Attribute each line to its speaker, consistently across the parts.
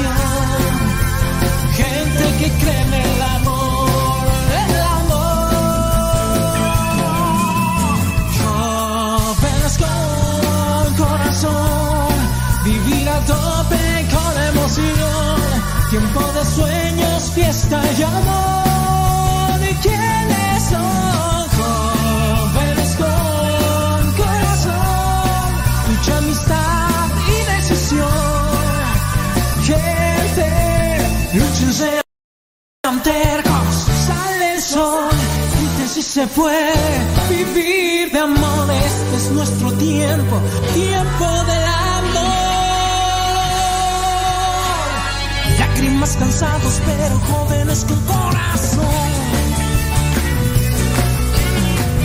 Speaker 1: your se puede vivir de amor. Este es nuestro tiempo, tiempo del amor. Lágrimas cansados, pero jóvenes con corazón.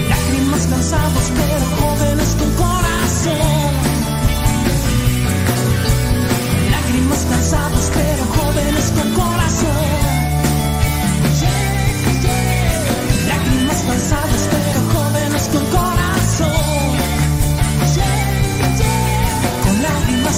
Speaker 1: Lágrimas cansados, pero jóvenes con corazón. Lágrimas cansados, pero jóvenes con corazón.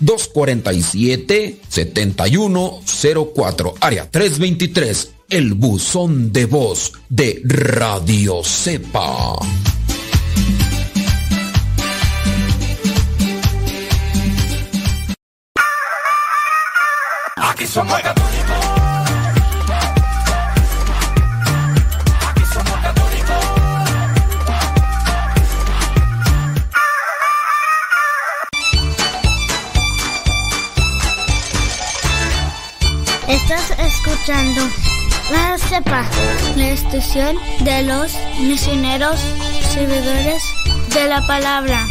Speaker 2: 247-7104, área 323, el buzón de voz de Radio Cepa.
Speaker 3: Aquí somos
Speaker 4: escuchando La Cepa, la estación de los misioneros servidores de la palabra.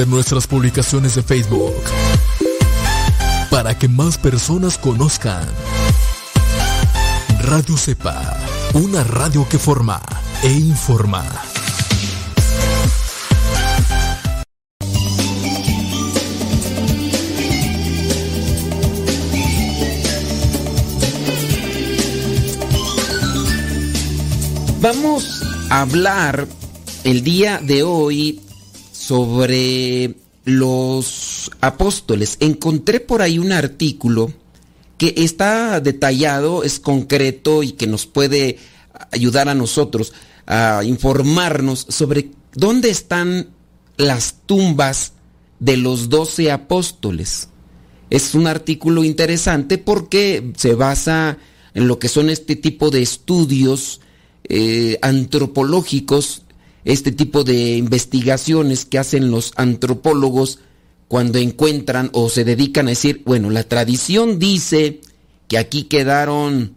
Speaker 5: Comparte nuestras publicaciones de Facebook para que más personas conozcan Radio Cepa, una radio que forma e informa.
Speaker 2: Vamos a hablar el día de hoy sobre los apóstoles. Encontré por ahí un artículo que está detallado, es concreto y que nos puede ayudar a nosotros a informarnos sobre dónde están las tumbas de los doce apóstoles. Es un artículo interesante porque se basa en lo que son este tipo de estudios eh, antropológicos, este tipo de investigaciones que hacen los antropólogos cuando encuentran o se dedican a decir, bueno, la tradición dice que aquí quedaron,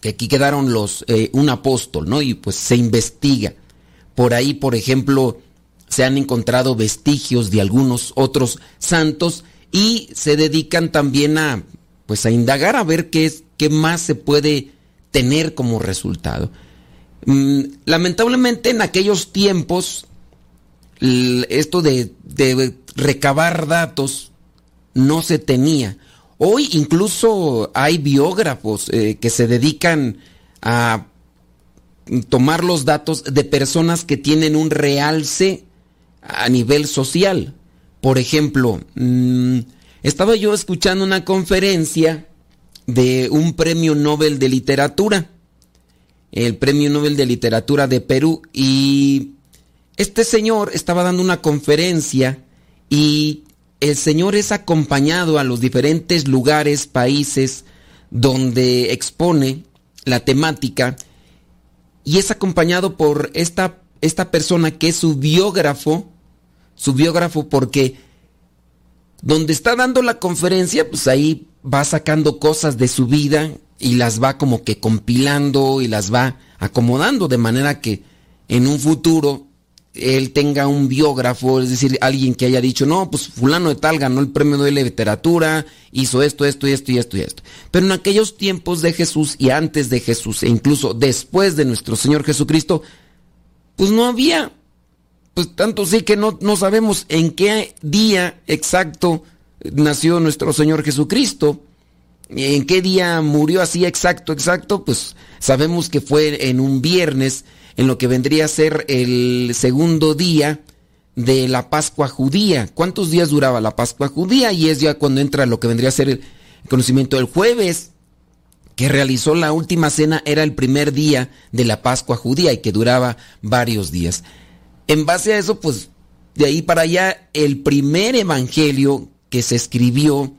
Speaker 2: que aquí quedaron los, eh, un apóstol, ¿no? Y pues se investiga. Por ahí, por ejemplo, se han encontrado vestigios de algunos otros santos y se dedican también a pues a indagar a ver qué es qué más se puede tener como resultado. Mm, lamentablemente en aquellos tiempos esto de, de recabar datos no se tenía. Hoy incluso hay biógrafos eh, que se dedican a tomar los datos de personas que tienen un realce a nivel social. Por ejemplo, mm, estaba yo escuchando una conferencia de un premio Nobel de literatura, el premio Nobel de literatura de Perú, y este señor estaba dando una conferencia y el señor es acompañado a los diferentes lugares, países donde expone la temática y es acompañado por esta, esta persona que es su biógrafo, su biógrafo porque donde está dando la conferencia, pues ahí va sacando cosas de su vida y las va como que compilando y las va acomodando de manera que en un futuro él tenga un biógrafo, es decir, alguien que haya dicho, no, pues fulano de tal ganó el premio de literatura, hizo esto, esto y esto y esto y esto. Pero en aquellos tiempos de Jesús y antes de Jesús e incluso después de nuestro Señor Jesucristo, pues no había, pues tanto sí que no, no sabemos en qué día exacto nació nuestro Señor Jesucristo. ¿En qué día murió así exacto, exacto? Pues sabemos que fue en un viernes, en lo que vendría a ser el segundo día de la Pascua judía. ¿Cuántos días duraba la Pascua judía? Y es ya cuando entra lo que vendría a ser el conocimiento del jueves, que realizó la última cena, era el primer día de la Pascua judía y que duraba varios días. En base a eso, pues de ahí para allá, el primer evangelio que se escribió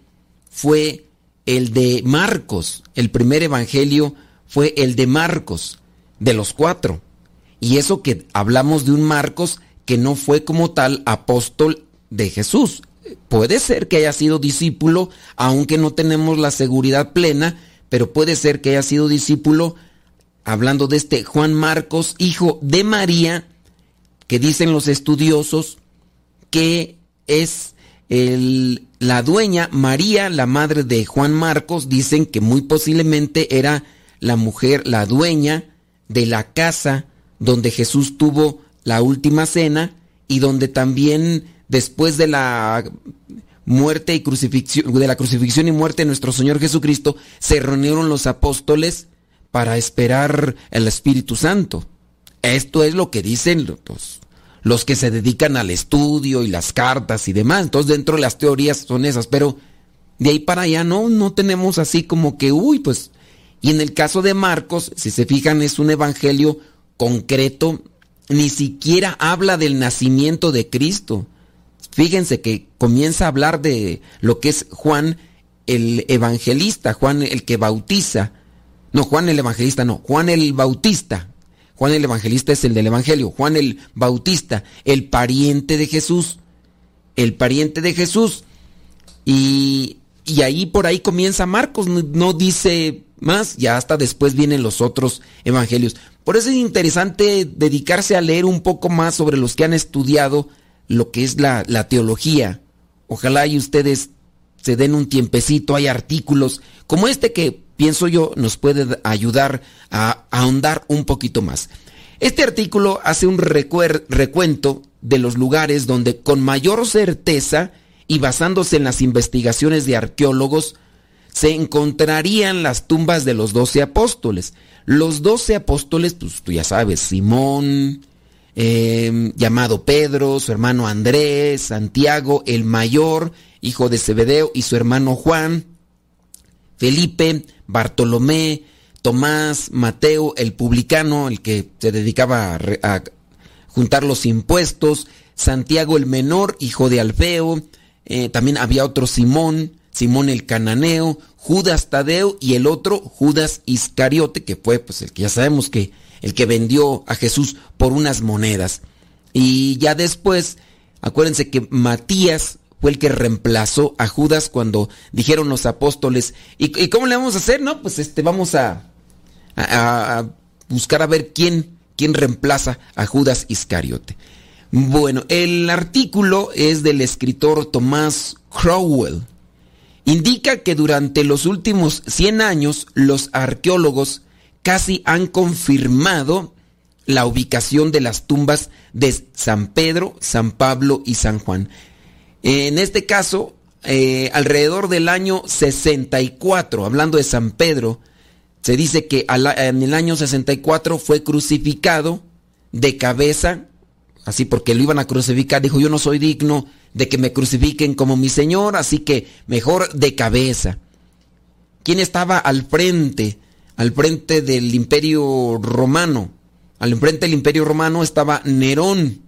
Speaker 2: fue el de Marcos. El primer evangelio fue el de Marcos, de los cuatro. Y eso que hablamos de un Marcos que no fue como tal apóstol de Jesús. Puede ser que haya sido discípulo, aunque no tenemos la seguridad plena, pero puede ser que haya sido discípulo, hablando de este Juan Marcos, hijo de María, que dicen los estudiosos que es la dueña María, la madre de Juan Marcos, dicen que muy posiblemente era la mujer, la dueña de la casa donde Jesús tuvo la última cena y donde también después de la muerte y crucifixión, de la crucifixión y muerte de nuestro Señor Jesucristo, se reunieron los apóstoles para esperar el Espíritu Santo. Esto es lo que dicen los, los que se dedican al estudio y las cartas y demás. Entonces dentro de las teorías son esas, pero de ahí para allá no, no tenemos así como que, uy, pues... Y en el caso de Marcos, si se fijan, es un evangelio concreto, ni siquiera habla del nacimiento de Cristo. Fíjense que comienza a hablar de lo que es Juan el evangelista, Juan el que bautiza. No, Juan el evangelista, no, Juan el bautista. Juan el evangelista es el del evangelio. Juan el bautista, el pariente de Jesús. El pariente de Jesús. Y, y ahí por ahí comienza Marcos, no, dice más, ya hasta después vienen los otros evangelios. Por eso es interesante dedicarse a leer un poco más sobre los que han estudiado lo que es la, la teología. Ojalá y ustedes se den un tiempecito, hay artículos como este que pienso yo nos puede ayudar a, ahondar un poquito más. Este artículo hace un recuento de los lugares donde con mayor certeza y basándose en las investigaciones de arqueólogos, se encontrarían las tumbas de los doce apóstoles. Los doce apóstoles, pues tú ya sabes, Simón, eh, llamado Pedro, su hermano Andrés, Santiago, el mayor, hijo de Zebedeo, y su hermano Juan, Felipe, Bartolomé, Tomás, Mateo, el publicano, el que se dedicaba a, juntar los impuestos, Santiago el menor, hijo de Alfeo, eh, también había otro Simón, Simón el cananeo, Judas Tadeo y el otro Judas Iscariote, que fue pues el que ya sabemos que el que vendió a Jesús por unas monedas. Y ya después, acuérdense que Matías fue el que reemplazó a Judas cuando dijeron los apóstoles, ¿y, cómo le vamos a hacer? No, pues este vamos a buscar a ver quién, quién reemplaza a Judas Iscariote. Bueno, el artículo es del escritor Tomás Crowell. Indica que durante los últimos 100 años los arqueólogos casi han confirmado la ubicación de las tumbas de San Pedro, San Pablo y San Juan. En este caso, eh, alrededor del año 64, hablando de San Pedro, se dice que en el año 64 fue crucificado de cabeza, así porque lo iban a crucificar, dijo yo no soy digno de que me crucifiquen como mi Señor, así que mejor de cabeza. ¿Quién estaba al frente? Al frente del imperio romano. Al frente del imperio romano estaba Nerón.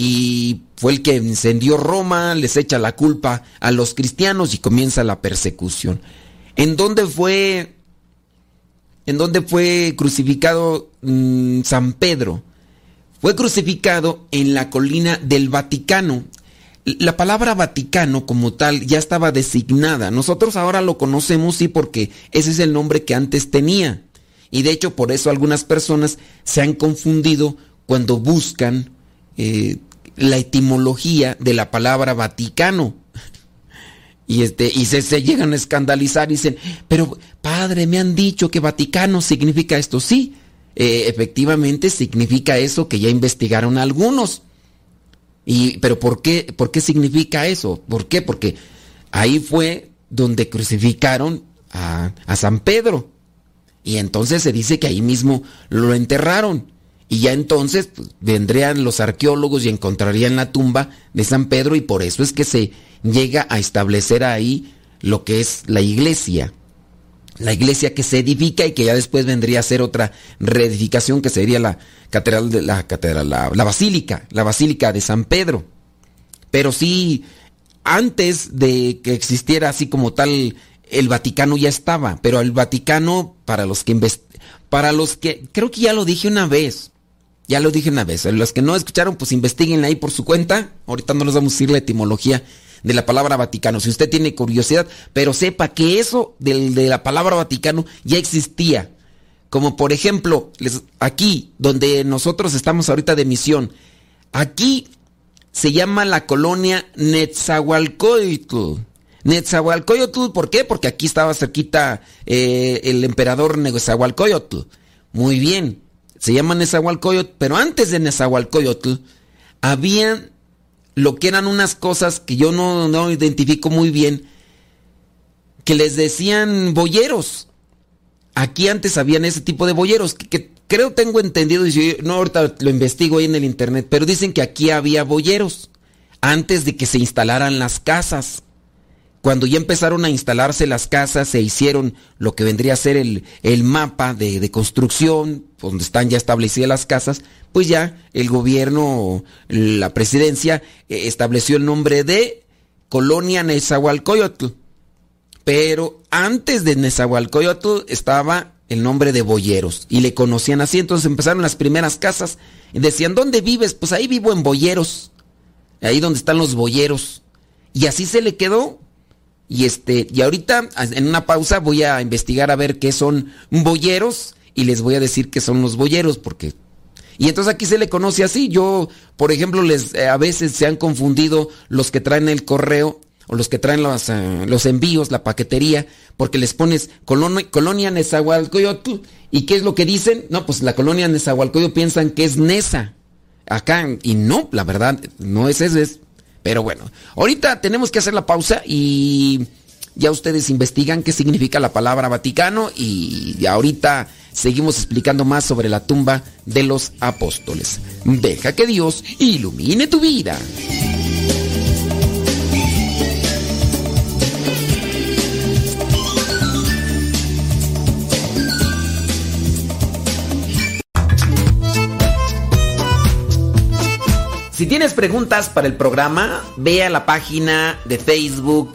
Speaker 2: Y fue el que encendió Roma, les echa la culpa a los cristianos y comienza la persecución. ¿En dónde fue, en dónde fue crucificado mm, San Pedro? Fue crucificado en la colina del Vaticano. La palabra Vaticano como tal ya estaba designada. Nosotros ahora lo conocemos sí porque ese es el nombre que antes tenía. Y de hecho por eso algunas personas se han confundido cuando buscan eh, la etimología de la palabra Vaticano. Y, este, y se, llegan a escandalizar y dicen, pero padre, me han dicho que Vaticano significa esto. Sí, eh, efectivamente significa eso que ya investigaron algunos. Y, pero ¿por qué, ¿por qué significa eso? ¿Por qué? Porque ahí fue donde crucificaron a, a San Pedro. Y entonces se dice que ahí mismo lo enterraron. Y ya entonces pues, vendrían los arqueólogos y encontrarían la tumba de San Pedro y por eso es que se llega a establecer ahí lo que es la iglesia. La iglesia que se edifica y que ya después vendría a ser otra reedificación que sería la catedral de la catedral, la, la basílica, la basílica de San Pedro. Pero sí, antes de que existiera así como tal el Vaticano ya estaba, pero el Vaticano, para los que para los que, creo que ya lo dije una vez, ya lo dije una vez, los que no escucharon, pues investiguen ahí por su cuenta, ahorita no les vamos a decir la etimología de la palabra Vaticano, si usted tiene curiosidad, pero sepa que eso de, de la palabra Vaticano ya existía, como por ejemplo, aquí, donde nosotros estamos ahorita de misión, aquí se llama la colonia Netzahualcoyotl. Netzahualcoyotl, ¿por qué? Porque aquí estaba cerquita eh, el emperador Netzahualcoyotl. Muy bien, se llama Netzahualcoyotl, pero antes de Netzahualcoyotl había lo que eran unas cosas que yo no, no identifico muy bien, que les decían boyeros. Aquí antes habían ese tipo de boyeros, que, que creo tengo entendido, y no ahorita lo investigo ahí en el internet, pero dicen que aquí había boyeros antes de que se instalaran las casas. Cuando ya empezaron a instalarse las casas, se hicieron lo que vendría a ser el, el mapa de, de, construcción, donde están ya establecidas las casas, pues ya el gobierno, la presidencia, eh, estableció el nombre de Colonia Nezahualcóyotl. Pero antes de Nezahualcóyotl estaba el nombre de Boyeros y le conocían así. Entonces empezaron las primeras casas y decían, ¿dónde vives? Pues ahí vivo en Boyeros, ahí donde están los Boyeros. Y así se le quedó. Y este, y ahorita en una pausa voy a investigar a ver qué son boyeros y les voy a decir qué son los boyeros porque y entonces aquí se le conoce así. Yo, por ejemplo, les eh, a veces se han confundido los que traen el correo o los que traen los, uh, los envíos, la paquetería, porque les pones colonia, colonia Nezahualcóyotl y qué es lo que dicen? No, pues la colonia Nezahualcóyotl piensan que es Nesa. Acá y no, la verdad no es eso, es pero bueno, ahorita tenemos que hacer la pausa y ya ustedes investigan qué significa la palabra Vaticano y ahorita seguimos explicando más sobre la tumba de los apóstoles. Deja que Dios ilumine tu vida. Si tienes preguntas para el programa, ve a la página de Facebook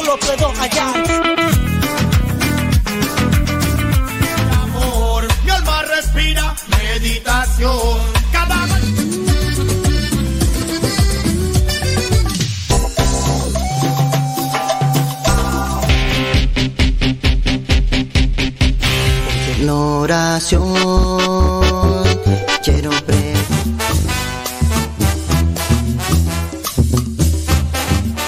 Speaker 1: Lado lo puedo hallar.
Speaker 3: amor. Mi alma respira meditación. Cada
Speaker 6: oración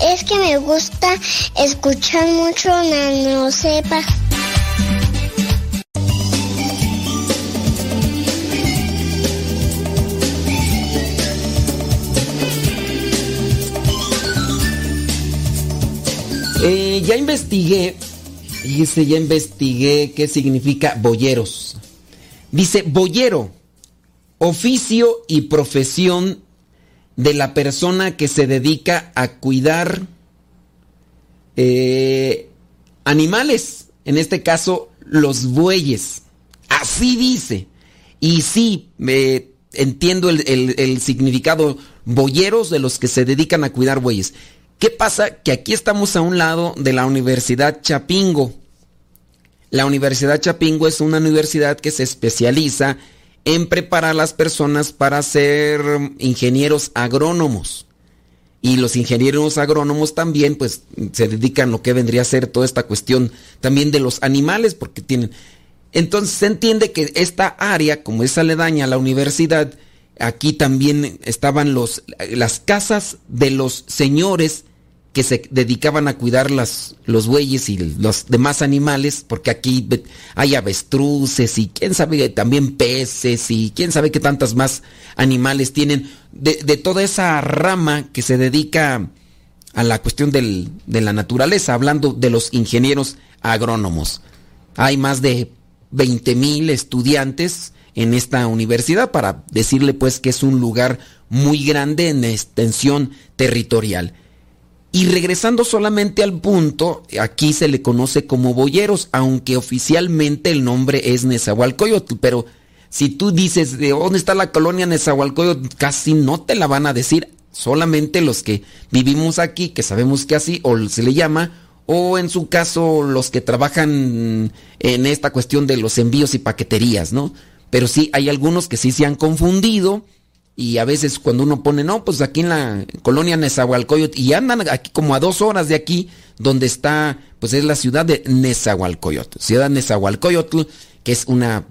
Speaker 7: Es que me gusta escuchar mucho Nano Sepa.
Speaker 2: Eh, ya investigué, dice, ya investigué qué significa boyeros. Dice, boyero, oficio y profesión de la persona que se dedica a cuidar eh, animales, en este caso los bueyes. Así dice. Y sí, me entiendo el significado boyeros de los que se dedican a cuidar bueyes. ¿Qué pasa? Que aquí estamos a un lado de la Universidad Chapingo. La Universidad Chapingo es una universidad que se especializa en preparar a las personas para ser ingenieros agrónomos. Y los ingenieros agrónomos también, pues, se dedican a lo que vendría a ser toda esta cuestión también de los animales, porque tienen... Entonces se entiende que esta área, como es aledaña a la universidad, aquí también estaban los, las casas de los señores que se dedicaban a cuidar las, los bueyes y los demás animales, porque aquí hay avestruces y quién sabe también peces y quién sabe qué tantas más animales tienen, de, de toda esa rama que se dedica a la cuestión del- de la naturaleza, hablando de los ingenieros agrónomos. Hay más de 20 mil estudiantes en esta universidad para decirle pues que es un lugar muy grande en extensión territorial. Y regresando solamente al punto, aquí se le conoce como boyeros, aunque oficialmente el nombre es Nezahualcóyotl, pero si tú dices de dónde está la colonia Nezahualcóyotl, casi no te la van a decir, solamente los que vivimos aquí, que sabemos que así, o se le llama, o en su caso los que trabajan en esta cuestión de los envíos y paqueterías, ¿no? Pero sí, hay algunos que sí se han confundido y a veces cuando uno pone, no, pues aquí en la colonia Nezahualcóyotl, y andan aquí como a dos horas de aquí, donde está, pues es la ciudad de Nezahualcóyotl, ciudad Nezahualcóyotl, que es una,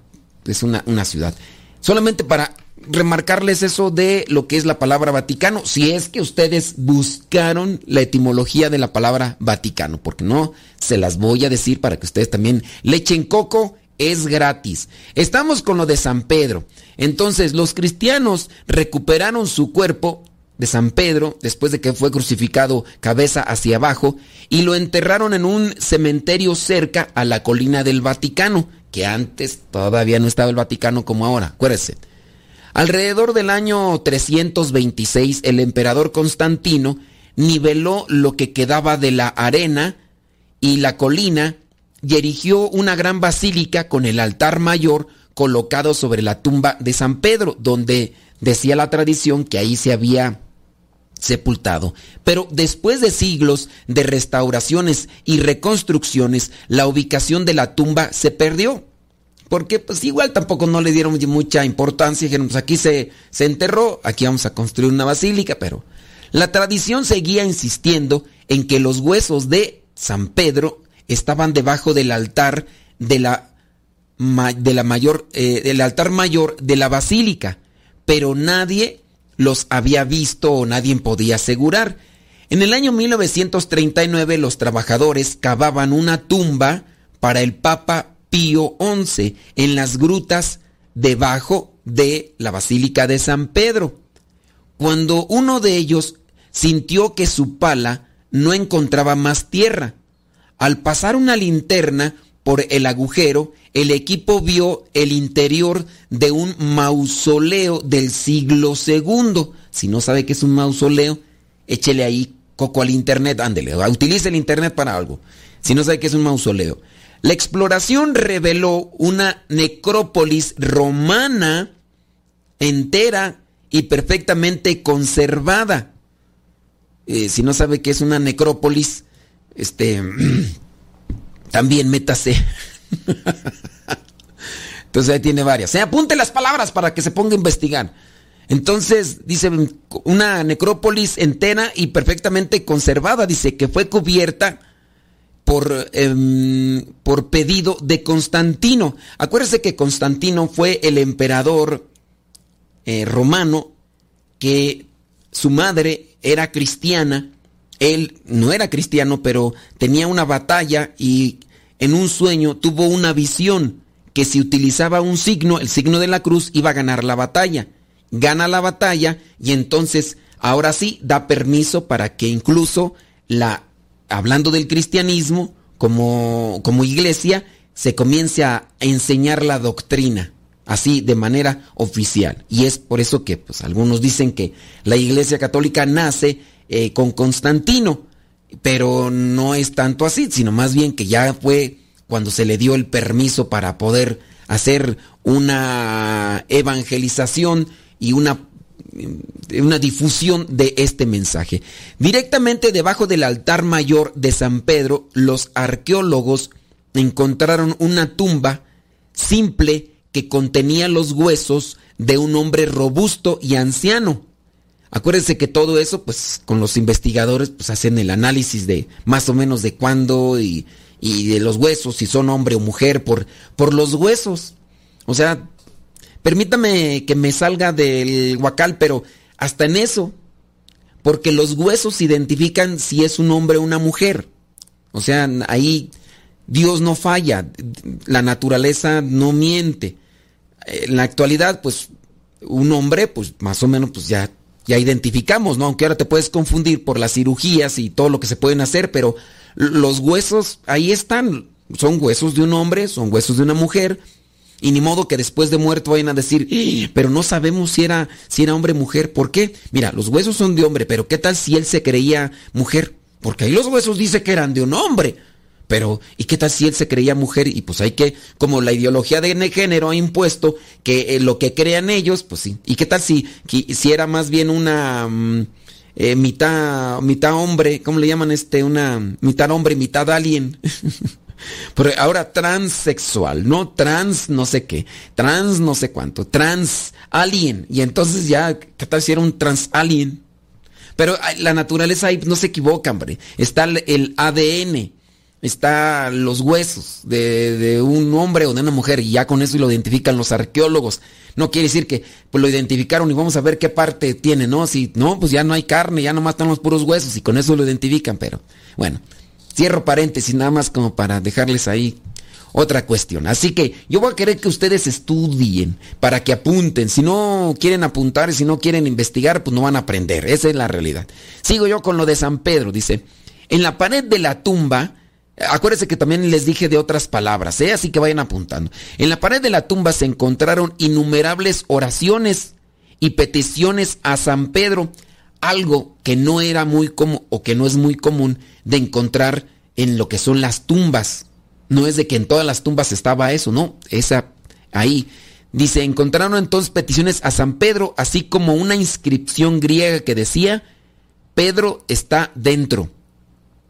Speaker 2: es una, una ciudad. Solamente para remarcarles eso de lo que es la palabra Vaticano, si es que ustedes buscaron la etimología de la palabra Vaticano, porque no, se las voy a decir para que ustedes también le echen coco, es gratis. Estamos con lo de San Pedro. Entonces, los cristianos recuperaron su cuerpo de San Pedro después de que fue crucificado cabeza hacia abajo y lo enterraron en un cementerio cerca a la colina del Vaticano, que antes todavía no estaba el Vaticano como ahora, acuérdense. Alrededor del año 326, el emperador Constantino niveló lo que quedaba de la arena y la colina y erigió una gran basílica con el altar mayor colocado sobre la tumba de San Pedro, donde decía la tradición que ahí se había sepultado. Pero después de siglos de restauraciones y reconstrucciones, la ubicación de la tumba se perdió. Porque pues igual tampoco no le dieron mucha importancia, dijeron, pues aquí se, se enterró, aquí vamos a construir una basílica, pero la tradición seguía insistiendo en que los huesos de San Pedro estaban debajo del altar de la, de la mayor, eh, del altar mayor de la basílica, pero nadie los había visto o nadie podía asegurar. En el año 1939 los trabajadores cavaban una tumba para el Papa Pío XI en las grutas debajo de la Basílica de San Pedro. Cuando uno de ellos sintió que su pala no encontraba más tierra, Al pasar una linterna por el agujero, el equipo vio el interior de un mausoleo del siglo II. Si no sabe qué es un mausoleo, échele ahí coco al internet, ándele, utilice el internet para algo. Si no sabe qué es un mausoleo. La exploración reveló una necrópolis romana entera y perfectamente conservada. Eh, si no sabe qué es una necrópolis, este, también métase. Entonces ahí tiene varias. Se apunte las palabras para que se ponga a investigar. Entonces, dice, una necrópolis entera y perfectamente conservada, dice que fue cubierta por, em, por pedido de Constantino. Acuérdese que Constantino fue el emperador eh, romano que su madre era cristiana, él no era cristiano, pero tenía una batalla y en un sueño tuvo una visión que si utilizaba un signo, el signo de la cruz, iba a ganar la batalla. Gana la batalla y entonces ahora sí da permiso para que incluso la, hablando del cristianismo como, como iglesia, se comience a enseñar la doctrina así de manera oficial. Y es por eso que pues, algunos dicen que la Iglesia Católica nace eh, con Constantino, pero no es tanto así, sino más bien que ya fue cuando se le dio el permiso para poder hacer una evangelización y una, una difusión de este mensaje. Directamente debajo del altar mayor de San Pedro, los arqueólogos encontraron una tumba simple que contenía los huesos de un hombre robusto y anciano. Acuérdense que todo eso, pues con los investigadores, pues hacen el análisis de más o menos de cuándo y, y de los huesos, si son hombre o mujer, por, por los huesos. O sea, permítame que me salga del huacal, pero hasta en eso, porque los huesos identifican si es un hombre o una mujer. O sea, ahí Dios no falla, la naturaleza no miente. En la actualidad, pues un hombre, pues más o menos, pues ya, ya identificamos, ¿no? Aunque ahora te puedes confundir por las cirugías y todo lo que se pueden hacer, pero los huesos ahí están. Son huesos de un hombre, son huesos de una mujer. Y ni modo que después de muerto vayan a decir, ¡Ah! pero no sabemos si era, si era hombre o mujer. ¿Por qué? Mira, los huesos son de hombre, pero ¿qué tal si él se creía mujer? Porque ahí los huesos dice que eran de un hombre. Pero, ¿y qué tal si él se creía mujer? Y pues hay que, como la ideología de género ha impuesto que eh, lo que crean ellos, pues sí. ¿Y qué tal si, si era más bien una mm, eh, mitad, mitad hombre, ¿cómo le llaman este? Una mitad hombre, mitad alien. Pero ahora transexual, no trans no sé qué, trans no sé cuánto, trans alien. Y entonces ya, ¿qué tal si era un trans alien? Pero la naturaleza ahí no se equivoca, hombre. Está el ADN está los huesos de, un hombre o de una mujer y ya con eso lo identifican los arqueólogos. No quiere decir que pues lo identificaron y vamos a ver qué parte tiene, ¿no? Si no, pues ya no hay carne, ya nomás están los puros huesos y con eso lo identifican, pero bueno, cierro paréntesis nada más como para dejarles ahí otra cuestión. Así que yo voy a querer que ustedes estudien para que apunten. Si no quieren apuntar, si no quieren investigar, pues no van a aprender. Esa es la realidad. Sigo yo con lo de San Pedro. Dice, en la pared de la tumba Acuérdense que también les dije de otras palabras, ¿eh? así que vayan apuntando. En la pared de la tumba se encontraron innumerables oraciones y peticiones a San Pedro, algo que no era muy común o que no es muy común de encontrar en lo que son las tumbas. No es de que en todas las tumbas estaba eso, no, esa ahí. Dice, encontraron entonces peticiones a San Pedro, así como una inscripción griega que decía, Pedro está dentro.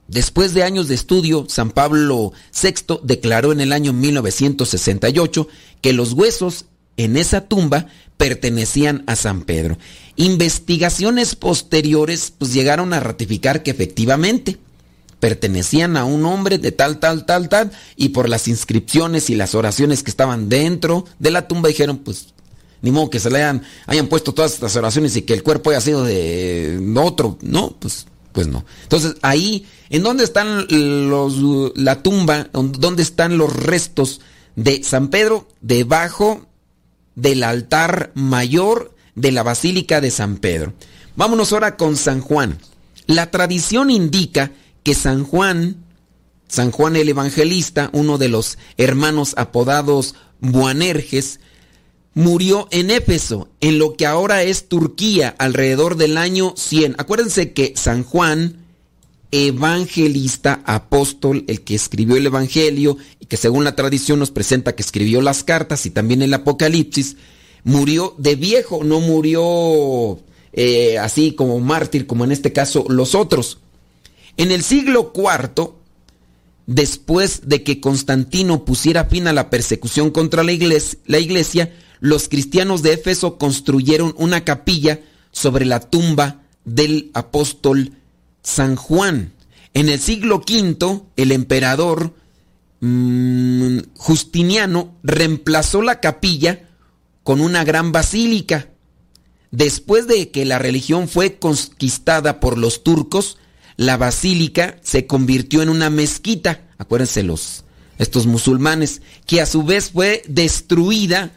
Speaker 2: Después de años de estudio, San Pablo VI declaró en el año 1968 que los huesos en esa tumba pertenecían a San Pedro. Investigaciones posteriores pues, llegaron a ratificar que efectivamente pertenecían a un hombre de tal, tal, tal, tal, y por las inscripciones y las oraciones que estaban dentro de la tumba dijeron, pues, ni modo que se le hayan, hayan puesto todas estas oraciones y que el cuerpo haya sido de otro, no, pues pues no. Entonces, ahí, ¿en dónde están los, la tumba? ¿Dónde están los restos de San Pedro? Debajo del altar mayor de la Basílica de San Pedro. Vámonos ahora con San Juan. La tradición indica que San Juan San Juan el Evangelista, uno de los hermanos apodados Buanerges, murió en Éfeso, en lo que ahora es Turquía, alrededor del año 100. Acuérdense que San Juan, evangelista, apóstol, el que escribió el Evangelio y que según la tradición nos presenta que escribió las cartas y también el Apocalipsis, murió de viejo, no murió eh, así como mártir, como en este caso los otros. En el siglo IV, después de que Constantino pusiera fin a la persecución contra la iglesia, la iglesia los cristianos de Éfeso construyeron una capilla sobre la tumba del apóstol San Juan. En el siglo V, el emperador mmm, Justiniano reemplazó la capilla con una gran basílica. Después de que la religión fue conquistada por los turcos, la basílica se convirtió en una mezquita, acuérdense los estos musulmanes, que a su vez fue destruida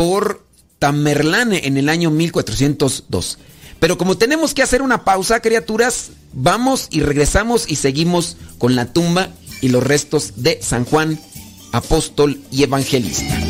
Speaker 2: por Tamerlane en el año 1402. Pero como tenemos que hacer una pausa, criaturas, vamos y regresamos y seguimos con la tumba y los restos de San Juan, apóstol y evangelista.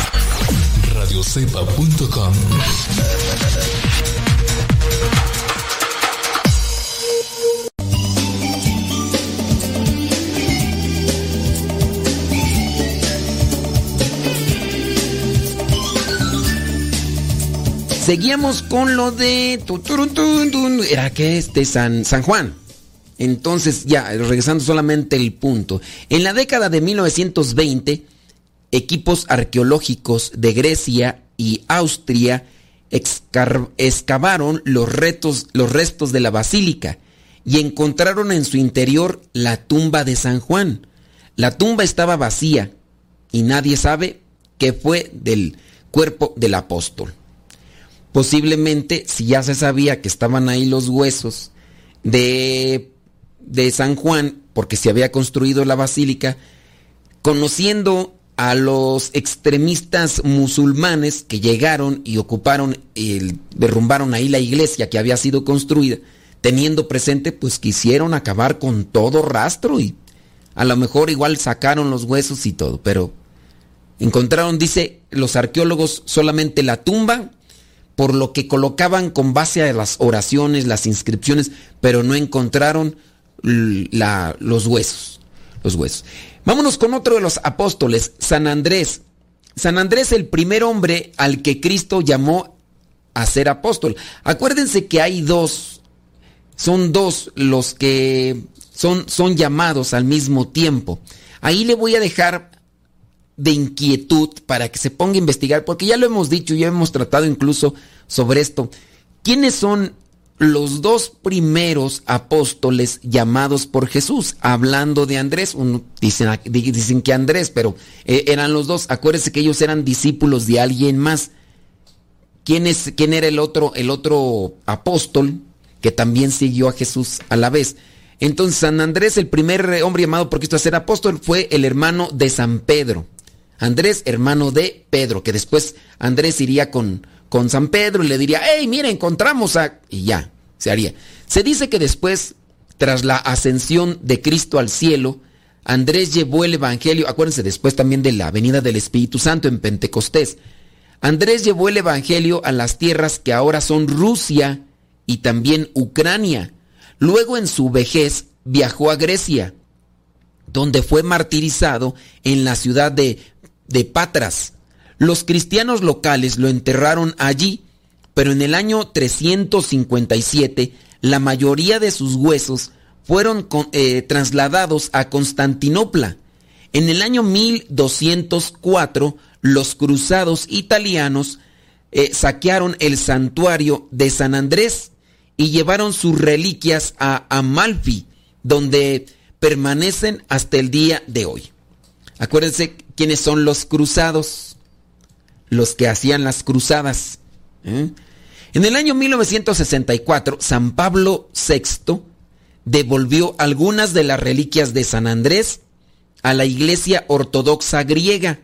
Speaker 5: radiocepa.com
Speaker 2: Seguíamos con lo de... Era que este San, San Juan. Entonces, ya, regresando solamente el punto. En la década de 1920, equipos arqueológicos de Grecia y Austria excavaron los, restos de la basílica y encontraron en su interior la tumba de San Juan. La tumba estaba vacía y nadie sabe qué fue del cuerpo del apóstol. Posiblemente, si ya se sabía que estaban ahí los huesos de, de San Juan, porque se había construido la basílica, conociendo a los extremistas musulmanes que llegaron y ocuparon, y derrumbaron ahí la iglesia que había sido construida, teniendo presente, pues quisieron acabar con todo rastro y a lo mejor igual sacaron los huesos y todo, pero encontraron, dice los arqueólogos, solamente la tumba, por lo que colocaban con base a las oraciones, las inscripciones, pero no encontraron la, los huesos, los huesos. Vámonos con otro de los apóstoles, San Andrés. San Andrés, el primer hombre al que Cristo llamó a ser apóstol. Acuérdense que hay dos, son dos los que son, son llamados al mismo tiempo. Ahí le voy a dejar de inquietud para que se ponga a investigar, porque ya lo hemos dicho, ya hemos tratado incluso sobre esto. ¿Quiénes son los dos primeros apóstoles llamados por Jesús, hablando de Andrés, dicen, dicen, que Andrés, pero eh, eran los dos, acuérdense que ellos eran discípulos de alguien más. ¿Quién, es, quién era el otro, el otro apóstol que también siguió a Jesús a la vez? Entonces San Andrés, el primer hombre llamado por Cristo a ser apóstol, fue el hermano de San Pedro. Andrés, hermano de Pedro, que después Andrés iría con, con San Pedro y le diría, hey, mira, encontramos a... y ya, se haría. Se dice que después, tras la ascensión de Cristo al cielo, Andrés llevó el Evangelio, acuérdense después también de la venida del Espíritu Santo en Pentecostés, Andrés llevó el Evangelio a las tierras que ahora son Rusia y también Ucrania. Luego en su vejez viajó a Grecia, donde fue martirizado en la ciudad de, de Patras. Los cristianos locales lo enterraron allí, pero en el año 357 la mayoría de sus huesos fueron eh, trasladados a Constantinopla. En el año 1204 los cruzados italianos eh, saquearon el santuario de San Andrés y llevaron sus reliquias a Amalfi, donde permanecen hasta el día de hoy. Acuérdense quiénes son los cruzados los que hacían las cruzadas. ¿eh? En el año 1964, San Pablo VI devolvió algunas de las reliquias de San Andrés a la Iglesia Ortodoxa griega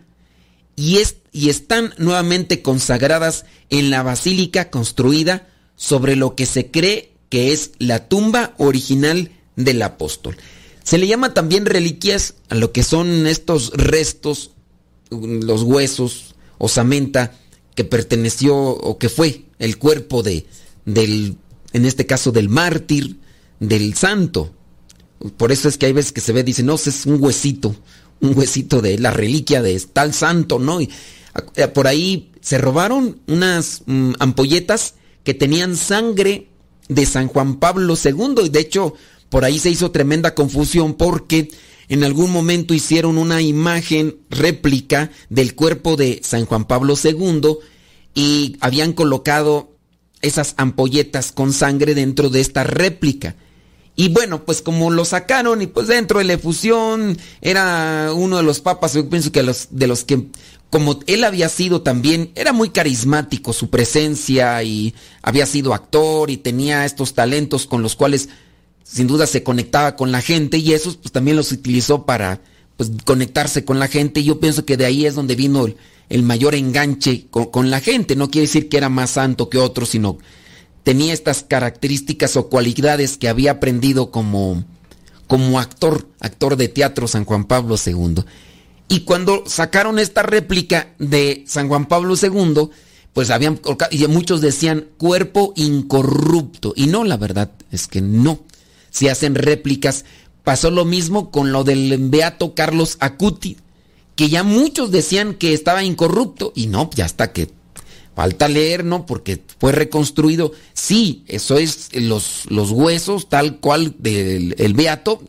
Speaker 2: y, y están nuevamente consagradas en la basílica construida sobre lo que se cree que es la tumba original del apóstol. Se le llama también reliquias a lo que son estos restos, los huesos, osamenta que perteneció o que fue el cuerpo de del en este caso del mártir del santo. Por eso es que hay veces que se ve dice, "No, es un huesito, un huesito de la reliquia de tal santo", ¿no? Y eh, por ahí se robaron unas mm, ampolletas que tenían sangre de San Juan Pablo II y de hecho por ahí se hizo tremenda confusión porque en algún momento hicieron una imagen réplica del cuerpo de San Juan Pablo II y habían colocado esas ampolletas con sangre dentro de esta réplica. Y bueno, pues como lo sacaron y pues dentro de la efusión era uno de los papas, yo pienso que los, de los que, como él había sido también, era muy carismático su presencia y había sido actor y tenía estos talentos con los cuales sin duda se conectaba con la gente y esos pues también los utilizó para pues conectarse con la gente y yo pienso que de ahí es donde vino el, mayor enganche con, la gente. No quiere decir que era más santo que otro, sino tenía estas características o cualidades que había aprendido como, como actor, actor de teatro San Juan Pablo II. Y cuando sacaron esta réplica de San Juan Pablo II, pues habían y muchos decían cuerpo incorrupto y no, la verdad es que no se hacen réplicas. Pasó lo mismo con lo del beato Carlos Acuti, que ya muchos decían que estaba incorrupto y no, ya está que falta leer, ¿no? Porque fue reconstruido. Sí, eso es los, los huesos tal cual del el beato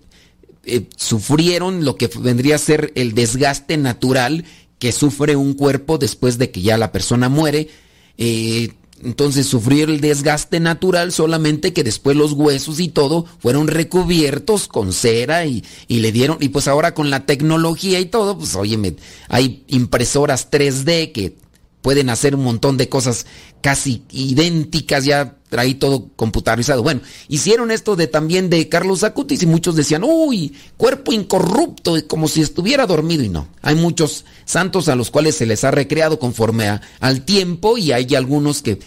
Speaker 2: eh, sufrieron lo que vendría a ser el desgaste natural que sufre un cuerpo después de que ya la persona muere. Eh, entonces sufrió el desgaste natural solamente que después los huesos y todo fueron recubiertos con cera y, y, le dieron, y pues ahora con la tecnología y todo, pues oye, hay impresoras 3D que pueden hacer un montón de cosas casi idénticas, ya traí todo computarizado. Bueno, hicieron esto de también de Carlos Acutis y muchos decían, uy, cuerpo incorrupto, como si estuviera dormido y no. Hay muchos santos a los cuales se les ha recreado conforme al tiempo y hay algunos que,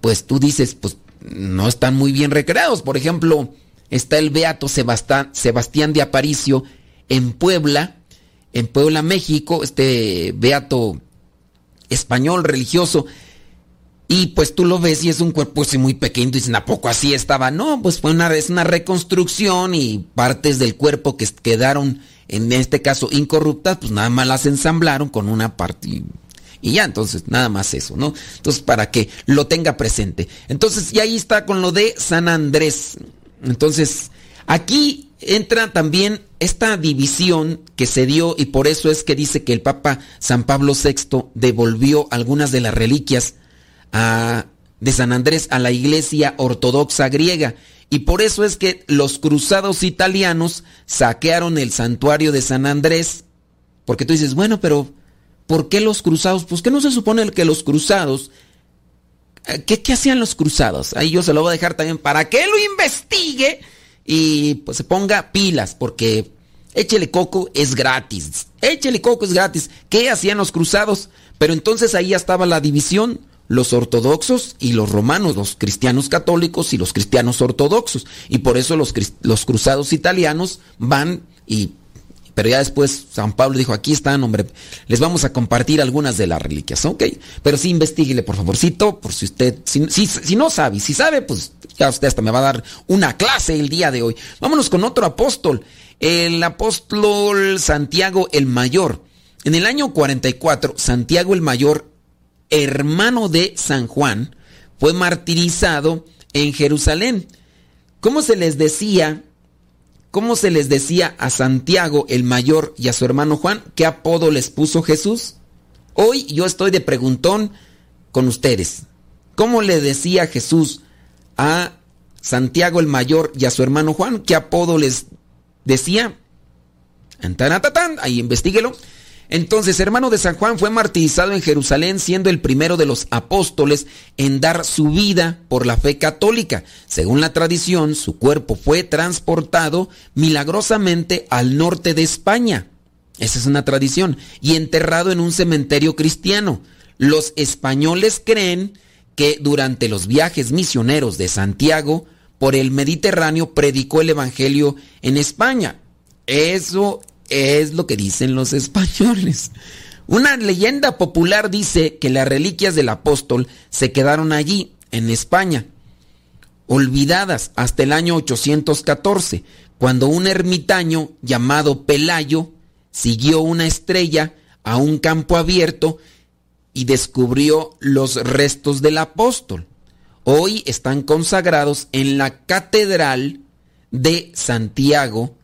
Speaker 2: pues tú dices, pues no están muy bien recreados. Por ejemplo, está el Beato Sebastián, Sebastián de Aparicio en Puebla, en Puebla, México, este Beato español religioso. Y pues tú lo ves y es un cuerpo así muy pequeño. Dicen, ¿a poco así estaba? No, pues fue una, es una reconstrucción y partes del cuerpo que quedaron, en este caso, incorruptas, pues nada más las ensamblaron con una parte. Y, ya, entonces, nada más eso, ¿no? Entonces, para que lo tenga presente. Entonces, y ahí está con lo de San Andrés. Entonces, aquí entra también esta división que se dio y por eso es que dice que el Papa San Pablo VI devolvió algunas de las reliquias de San Andrés a la iglesia ortodoxa griega. Y por eso es que los cruzados italianos saquearon el santuario de San Andrés. Porque tú dices, bueno, pero ¿por qué los cruzados? Pues que no se supone que los cruzados... Eh, ¿Qué, ¿Qué hacían los cruzados? Ahí yo se lo voy a dejar también para que lo investigue y pues se ponga pilas, porque échele coco es gratis. Échele coco es gratis. ¿Qué hacían los cruzados? Pero entonces ahí ya estaba la división los ortodoxos y los romanos, los cristianos católicos y los cristianos ortodoxos. Y por eso los, los cruzados italianos van y... Pero ya después San Pablo dijo, aquí están, hombre, les vamos a compartir algunas de las reliquias, ¿ok? Pero sí investiguele, por favorcito, por si usted, si, si, si no sabe, si sabe, pues ya usted hasta me va a dar una clase el día de hoy. Vámonos con otro apóstol, el apóstol Santiago el Mayor. En el año 44, Santiago el Mayor hermano de San Juan, fue martirizado en Jerusalén. ¿Cómo se les decía? ¿Cómo se les decía a Santiago el mayor y a su hermano Juan? ¿Qué apodo les puso Jesús? Hoy yo estoy de preguntón con ustedes. ¿Cómo le decía Jesús a Santiago el mayor y a su hermano Juan? ¿Qué apodo les decía? Ahí investiguelo. Entonces, hermano de San Juan fue martirizado en Jerusalén siendo el primero de los apóstoles en dar su vida por la fe católica. Según la tradición, su cuerpo fue transportado milagrosamente al norte de España. Esa es una tradición. Y enterrado en un cementerio cristiano. Los españoles creen que durante los viajes misioneros de Santiago por el Mediterráneo predicó el Evangelio en España. Eso es lo que dicen los españoles. Una leyenda popular dice que las reliquias del apóstol se quedaron allí, en España, olvidadas hasta el año 814, cuando un ermitaño llamado Pelayo siguió una estrella a un campo abierto y descubrió los restos del apóstol. Hoy están consagrados en la Catedral de Santiago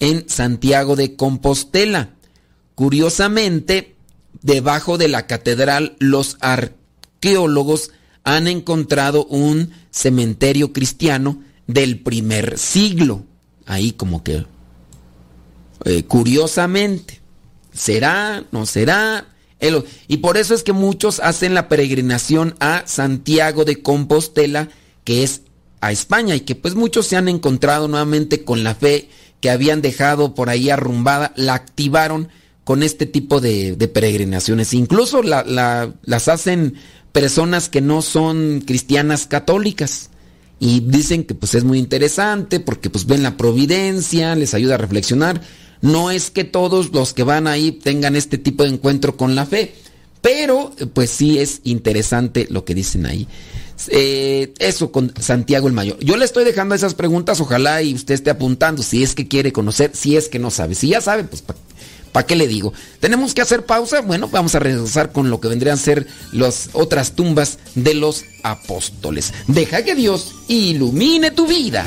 Speaker 2: en Santiago de Compostela. Curiosamente, debajo de la catedral los arqueólogos han encontrado un cementerio cristiano del primer siglo. Ahí como que... Eh, curiosamente. ¿Será? ¿No será? Y por eso es que muchos hacen la peregrinación a Santiago de Compostela, que es a España, y que pues muchos se han encontrado nuevamente con la fe que habían dejado por ahí arrumbada, la activaron con este tipo de, peregrinaciones. Incluso las hacen personas que no son cristianas católicas. Y dicen que pues es muy interesante porque pues ven la providencia, les ayuda a reflexionar. No es que todos los que van ahí tengan este tipo de encuentro con la fe, pero pues sí es interesante lo que dicen ahí. Eh, eso con Santiago el Mayor. Yo le estoy dejando esas preguntas, ojalá y usted esté apuntando si es que quiere conocer, si es que no sabe. Si ya sabe, pues ¿para qué le digo? ¿Tenemos que hacer pausa? Bueno, vamos a regresar con lo que vendrían a ser las otras tumbas de los apóstoles. Deja que Dios ilumine tu vida.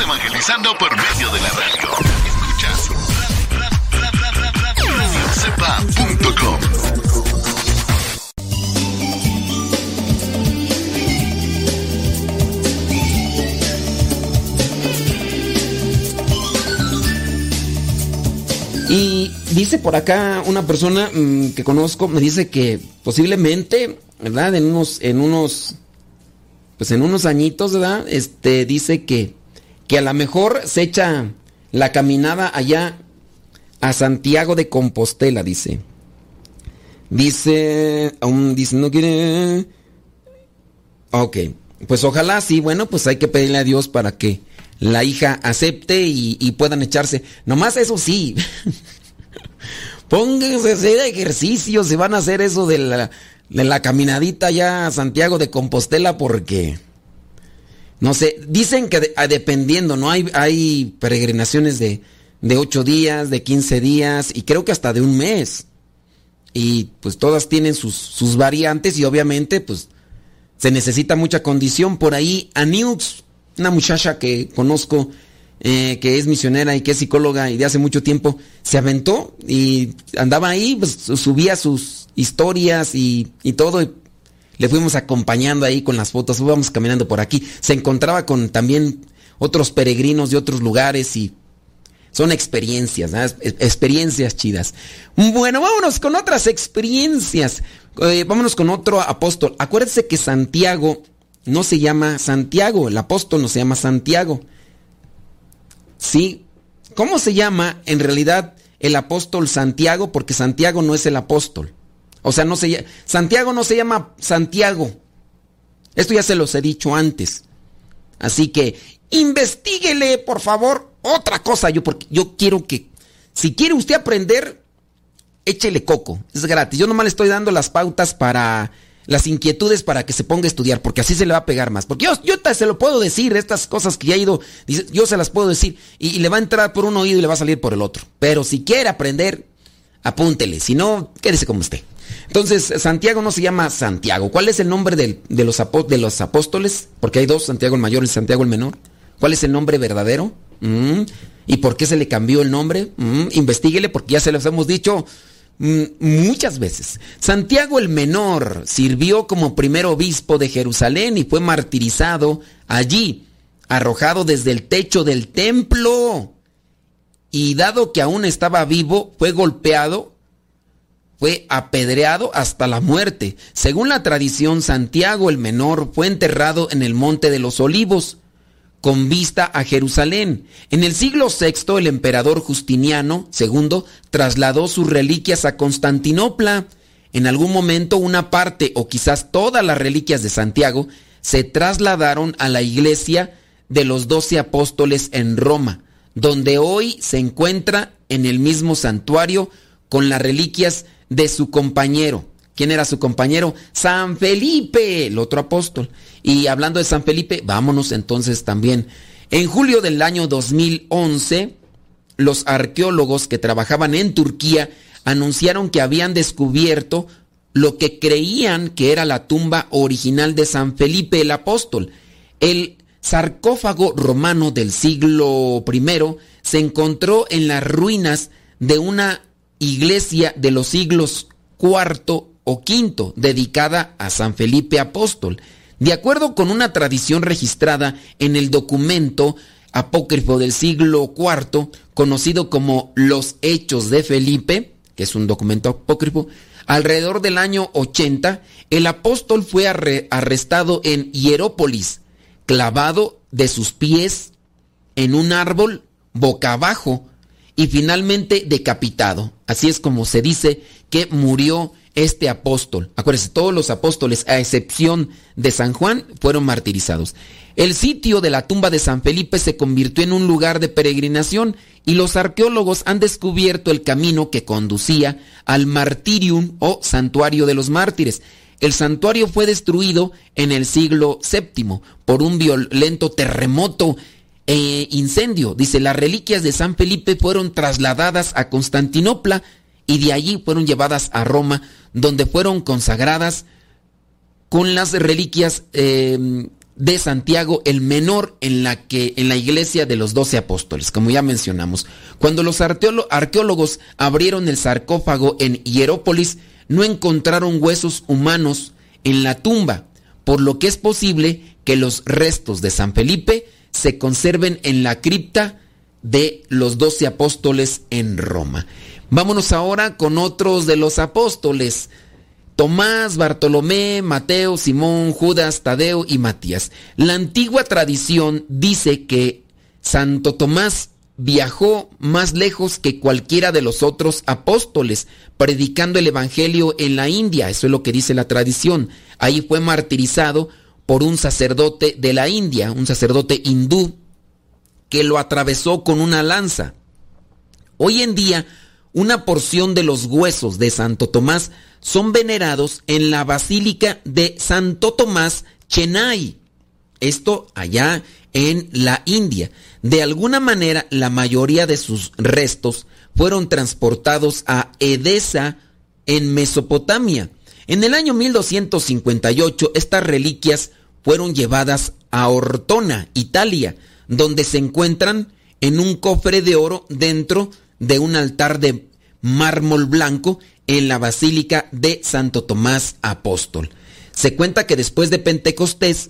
Speaker 8: Evangelizando por medio de la radio. Escuchas radiocepa.com.
Speaker 2: Y dice por acá una persona mm, que conozco, me dice que posiblemente, ¿verdad? En unos, en unos, pues en unos añitos, ¿verdad? Este, dice que, que a lo mejor se echa la caminada allá a Santiago de Compostela, dice. Dice, aún dice, no quiere... Ok, pues ojalá sí, bueno, pues hay que pedirle a Dios para que la hija acepte y, puedan echarse. Nomás eso sí. Pónganse a hacer ejercicio si van a hacer eso de la, de la caminadita ya a Santiago de Compostela porque... No sé, dicen que ah, dependiendo, ¿no? Hay, hay peregrinaciones de, de 8 días, de 15 días y creo que hasta de un mes. Y pues todas tienen sus, sus variantes y obviamente pues se necesita mucha condición. Por ahí Aniux, una muchacha que conozco, eh, que es misionera y que es psicóloga y de hace mucho tiempo, se aventó y andaba ahí, pues subía sus historias y, y todo. Le fuimos acompañando ahí con las fotos, íbamos caminando por aquí. Se encontraba con también otros peregrinos de otros lugares y son experiencias, ¿no? Experiencias chidas. Bueno, vámonos con otras experiencias. Eh, vámonos con otro apóstol. Acuérdense que Santiago no se llama Santiago, el apóstol no se llama Santiago. Sí. ¿Cómo se llama en realidad el apóstol Santiago? Porque Santiago no es el apóstol. O sea, no se Santiago no se llama Santiago. Esto ya se los he dicho antes. Así que investiguele, por favor, otra cosa. Yo, porque yo quiero que, si quiere usted aprender, échele coco. Es gratis. Yo nomás le estoy dando las pautas para las inquietudes para que se ponga a estudiar, porque así se le va a pegar más. Porque yo, yo te- se lo puedo decir, estas cosas que ya he ido, yo se las puedo decir, y, y le va a entrar por un oído y le va a salir por el otro. Pero si quiere aprender, apúntele. Si no, quédese como esté. Entonces, Santiago no se llama Santiago. ¿Cuál es el nombre de, los de los apóstoles? Porque hay dos, Santiago el mayor y Santiago el menor. ¿Cuál es el nombre verdadero? Mm. ¿Y por qué se le cambió el nombre? Mm. Investíguele porque ya se los hemos dicho mm, muchas veces. Santiago el menor sirvió como primer obispo de Jerusalén y fue martirizado allí, arrojado desde el techo del templo. Y dado que aún estaba vivo, fue golpeado fue apedreado hasta la muerte. Según la tradición, Santiago el Menor fue enterrado en el Monte de los Olivos, con vista a Jerusalén. En el siglo VI, el emperador Justiniano II trasladó sus reliquias a Constantinopla. En algún momento, una parte o quizás todas las reliquias de Santiago se trasladaron a la iglesia de los doce apóstoles en Roma, donde hoy se encuentra en el mismo santuario con las reliquias de su compañero. ¿Quién era su compañero? San Felipe, el otro apóstol. Y hablando de San Felipe, vámonos entonces también. En julio del año 2011, los arqueólogos que trabajaban en Turquía anunciaron que habían descubierto lo que creían que era la tumba original de San Felipe el apóstol. El sarcófago romano del siglo I se encontró en las ruinas de una iglesia de los siglos IV o V dedicada a San Felipe Apóstol. De acuerdo con una tradición registrada en el documento apócrifo del siglo IV, conocido como Los Hechos de Felipe, que es un documento apócrifo, alrededor del año 80, el apóstol fue arre- arrestado en Hierópolis, clavado de sus pies en un árbol boca abajo y finalmente decapitado. Así es como se dice que murió este apóstol. Acuérdense, todos los apóstoles, a excepción de San Juan, fueron martirizados. El sitio de la tumba de San Felipe se convirtió en un lugar de peregrinación y los arqueólogos han descubierto el camino que conducía al martirium o santuario de los mártires. El santuario fue destruido en el siglo VII por un violento terremoto e incendio. Dice, las reliquias de San Felipe fueron trasladadas a Constantinopla y de allí fueron llevadas a Roma, donde fueron consagradas con las reliquias eh, de Santiago el menor en la que en la iglesia de los doce apóstoles, como ya mencionamos. Cuando los arqueólogos abrieron el sarcófago en Hierópolis, no encontraron huesos humanos en la tumba, por lo que es posible que los restos de San Felipe se conserven en la cripta de los doce apóstoles en Roma. Vámonos ahora con otros de los apóstoles. Tomás, Bartolomé, Mateo, Simón, Judas, Tadeo y Matías. La antigua tradición dice que Santo Tomás viajó más lejos que cualquiera de los otros apóstoles, predicando el Evangelio en la India, eso es lo que dice la tradición. Ahí fue martirizado por un sacerdote de la India, un sacerdote hindú, que lo atravesó con una lanza. Hoy en día, una porción de los huesos de Santo Tomás son venerados en la Basílica de Santo Tomás Chennai. Esto allá en la India. De alguna manera, la mayoría de sus restos fueron transportados a Edesa, en Mesopotamia. En el año 1258, estas reliquias fueron llevadas a Ortona, Italia, donde se encuentran en un cofre de oro dentro de un altar de mármol blanco en la Basílica de Santo Tomás Apóstol. Se cuenta que después de Pentecostés,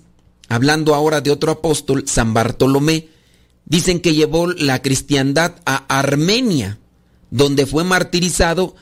Speaker 2: hablando ahora de otro apóstol, San Bartolomé, dicen que llevó la cristiandad a Armenia, donde fue martirizado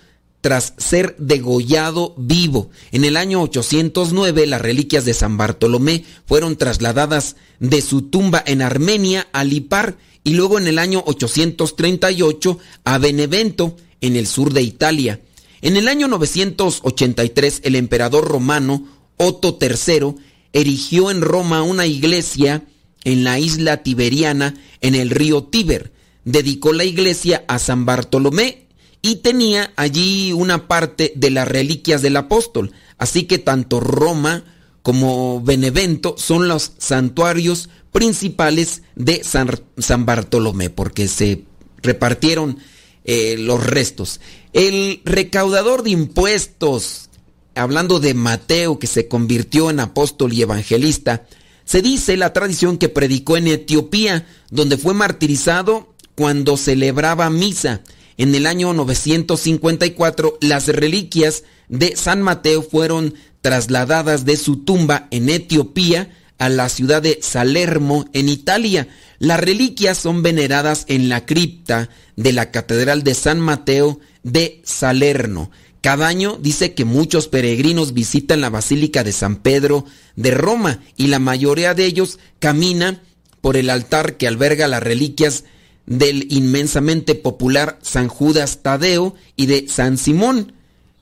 Speaker 2: tras ser degollado vivo. En el año 809 las reliquias de San Bartolomé fueron trasladadas de su tumba en Armenia a Lipar y luego en el año 838 a Benevento en el sur de Italia. En el año 983 el emperador romano Otto III erigió en Roma una iglesia en la isla tiberiana en el río Tíber. Dedicó la iglesia a San Bartolomé y tenía allí una parte de las reliquias del apóstol. Así que tanto Roma como Benevento son los santuarios principales de San, Bartolomé, porque se repartieron eh, los restos. El recaudador de impuestos, hablando de Mateo, que se convirtió en apóstol y evangelista, se dice la tradición que predicó en Etiopía, donde fue martirizado cuando celebraba misa. En el año 954, las reliquias de San Mateo fueron trasladadas de su tumba en Etiopía a la ciudad de Salermo, en Italia. Las reliquias son veneradas en la cripta de la Catedral de San Mateo de Salerno. Cada año dice que muchos peregrinos visitan la Basílica de San Pedro de Roma y la mayoría de ellos camina por el altar que alberga las reliquias del inmensamente popular San Judas Tadeo y de San Simón,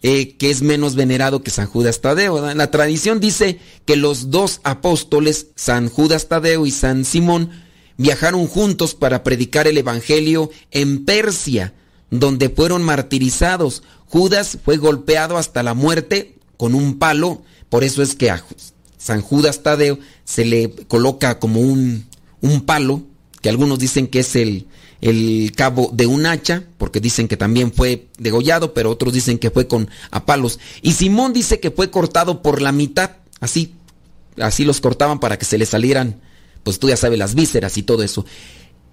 Speaker 2: eh, que es menos venerado que San Judas Tadeo. La tradición dice que los dos apóstoles, San Judas Tadeo y San Simón, viajaron juntos para predicar el Evangelio en Persia, donde fueron martirizados. Judas fue golpeado hasta la muerte con un palo, por eso es que a San Judas Tadeo se le coloca como un, un palo, que algunos dicen que es el, el cabo de un hacha, porque dicen que también fue degollado, pero otros dicen que fue con a palos. Y Simón dice que fue cortado por la mitad, así, así los cortaban para que se le salieran pues tú ya sabes, las vísceras y todo eso.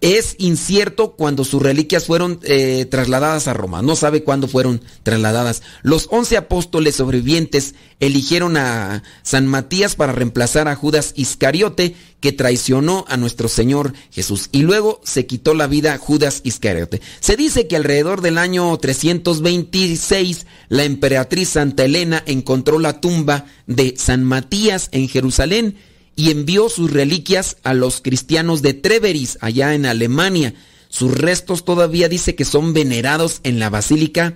Speaker 2: Es incierto cuando sus reliquias fueron eh, trasladadas a Roma. No sabe cuándo fueron trasladadas. Los once apóstoles sobrevivientes eligieron a San Matías para reemplazar a Judas Iscariote, que traicionó a nuestro Señor Jesús. Y luego se quitó la vida Judas Iscariote. Se dice que alrededor del año 326, la emperatriz Santa Elena encontró la tumba de San Matías en Jerusalén y envió sus reliquias a los cristianos de Treveris, allá en Alemania. Sus restos todavía dice que son venerados en la basílica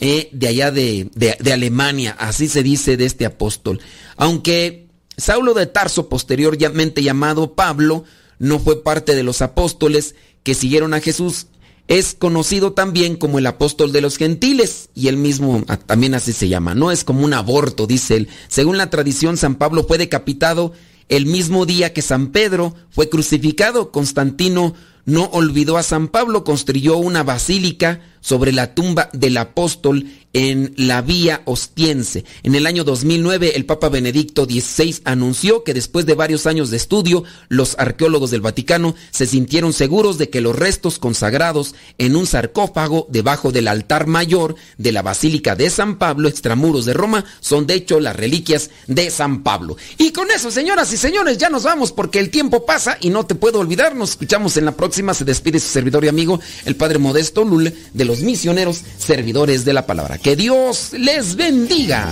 Speaker 2: eh, de allá de, de, de Alemania, así se dice de este apóstol. Aunque Saulo de Tarso, posteriormente llamado Pablo, no fue parte de los apóstoles que siguieron a Jesús, es conocido también como el apóstol de los gentiles, y él mismo ah, también así se llama, no es como un aborto, dice él. Según la tradición, San Pablo fue decapitado el mismo día que San Pedro fue crucificado. Constantino no olvidó a San Pablo, construyó una basílica sobre la tumba del apóstol en la vía Ostiense. En el año 2009, el Papa Benedicto XVI anunció que después de varios años de estudio, los arqueólogos del Vaticano se sintieron seguros de que los restos consagrados en un sarcófago debajo del altar mayor de la Basílica de San Pablo, extramuros de Roma, son de hecho las reliquias de San Pablo. Y con eso, señoras y señores, ya nos vamos porque el tiempo pasa y no te puedo olvidar. Nos escuchamos en la próxima. Se despide su servidor y amigo, el Padre Modesto Lule, de los misioneros servidores de la palabra. Que Dios les bendiga.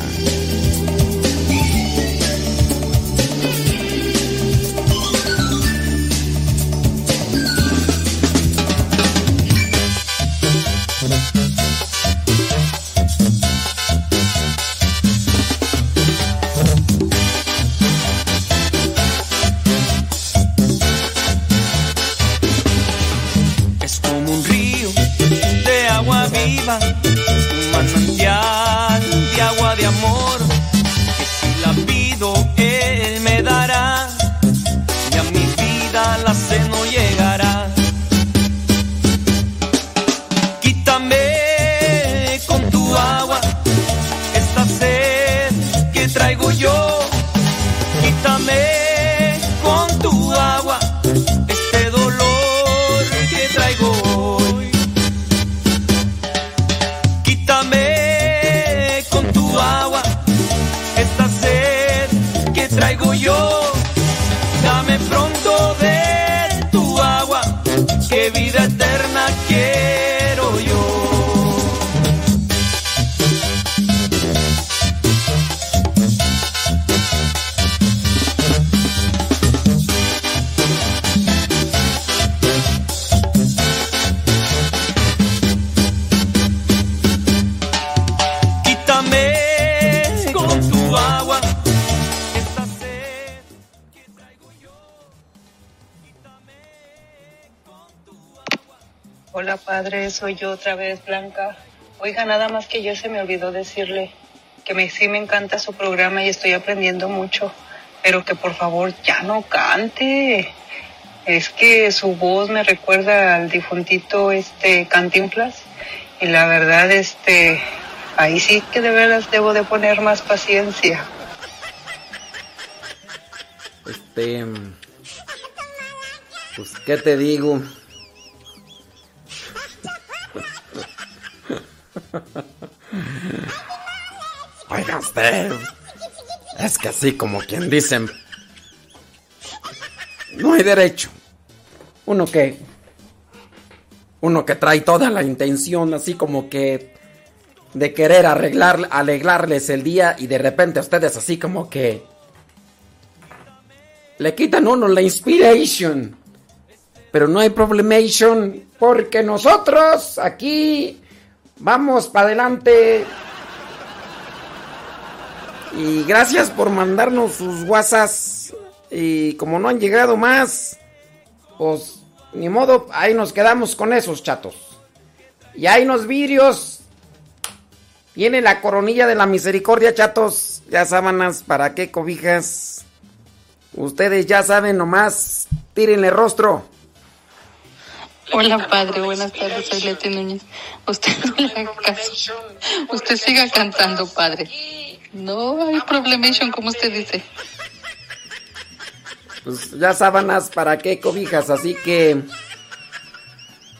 Speaker 9: Soy yo otra vez, Blanca. Oiga, nada más que yo se me olvidó decirle que me, sí me encanta su programa y estoy aprendiendo mucho, pero que por favor ya no cante. Es que su voz me recuerda al difuntito este Cantinflas y la verdad este ahí sí que de veras debo de poner más paciencia.
Speaker 2: Este. Pues, ¿qué te digo? Oiga usted. Es que así como quien dicen. No hay derecho. Uno que. Uno que trae toda la intención, así como que. De querer arreglar, alegrarles el día y de repente ustedes así como que. Le quitan uno la inspiration. Pero no hay problemation porque nosotros aquí vamos para adelante. Y gracias por mandarnos sus WhatsApps. Y como no han llegado más, pues ni modo, ahí nos quedamos con esos chatos. Y hay unos vidrios. Viene la coronilla de la misericordia, chatos. Ya sábanas, ¿para qué cobijas? Ustedes ya saben nomás. Tírenle rostro.
Speaker 10: Hola padre, buenas tardes, soy Leti Núñez. Usted no le haga caso. Usted siga cantando, padre. No hay problemation, como usted dice.
Speaker 2: Pues ya sábanas, ¿para qué cobijas? Así que...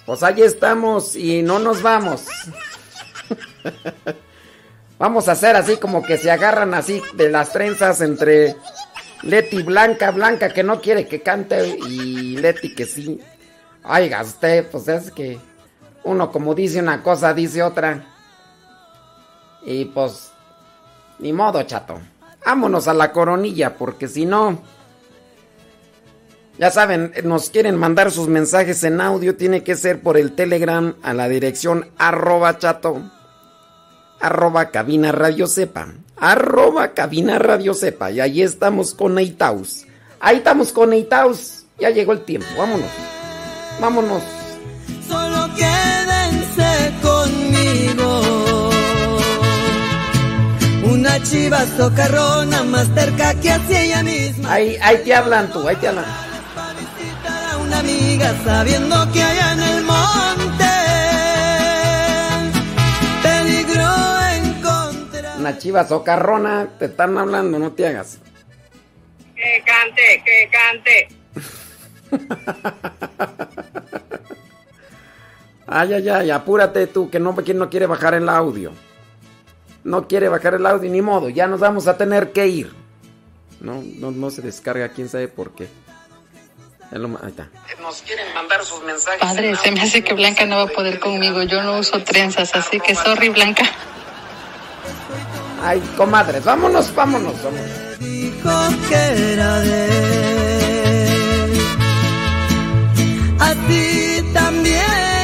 Speaker 2: Pues ahí estamos y no nos vamos. Vamos a hacer así como que se agarran así de las trenzas entre Leti Blanca, Blanca que no quiere que cante y Leti que sí. Ay, gasté, pues es que uno como dice una cosa, dice otra. Y pues, ni modo, chato. Vámonos a la coronilla, porque si no... Ya saben, nos quieren mandar sus mensajes en audio, tiene que ser por el Telegram a la dirección arroba chato. arroba cabina radio sepa, arroba cabina radio sepa, y ahí estamos con Eitaus. Ahí estamos con Eitaus, ya llegó el tiempo, vámonos, vámonos.
Speaker 11: Solo quédense conmigo. Una chiva socarrona más cerca que hacia ella misma.
Speaker 2: Ahí, ahí te hablan tú, ahí te hablan.
Speaker 11: A una amiga sabiendo que allá en el monte peligro encontrar.
Speaker 2: Una chiva socarrona, te están hablando, no te hagas.
Speaker 12: Que cante, que cante.
Speaker 2: Ay, ay, ay, apúrate tú, que no, no quiere bajar el audio. No quiere bajar el audio, ni modo, ya nos vamos a tener que ir. No, no, no se descarga, quién sabe por qué. Ahí está.
Speaker 13: Nos quieren mandar sus mensajes.
Speaker 10: Padre, se me hace que Blanca no va a poder conmigo. Yo no uso trenzas, así que sorry, Blanca.
Speaker 2: Ay, comadres, vámonos, vámonos, vámonos.
Speaker 11: Dijo que era de él. Así también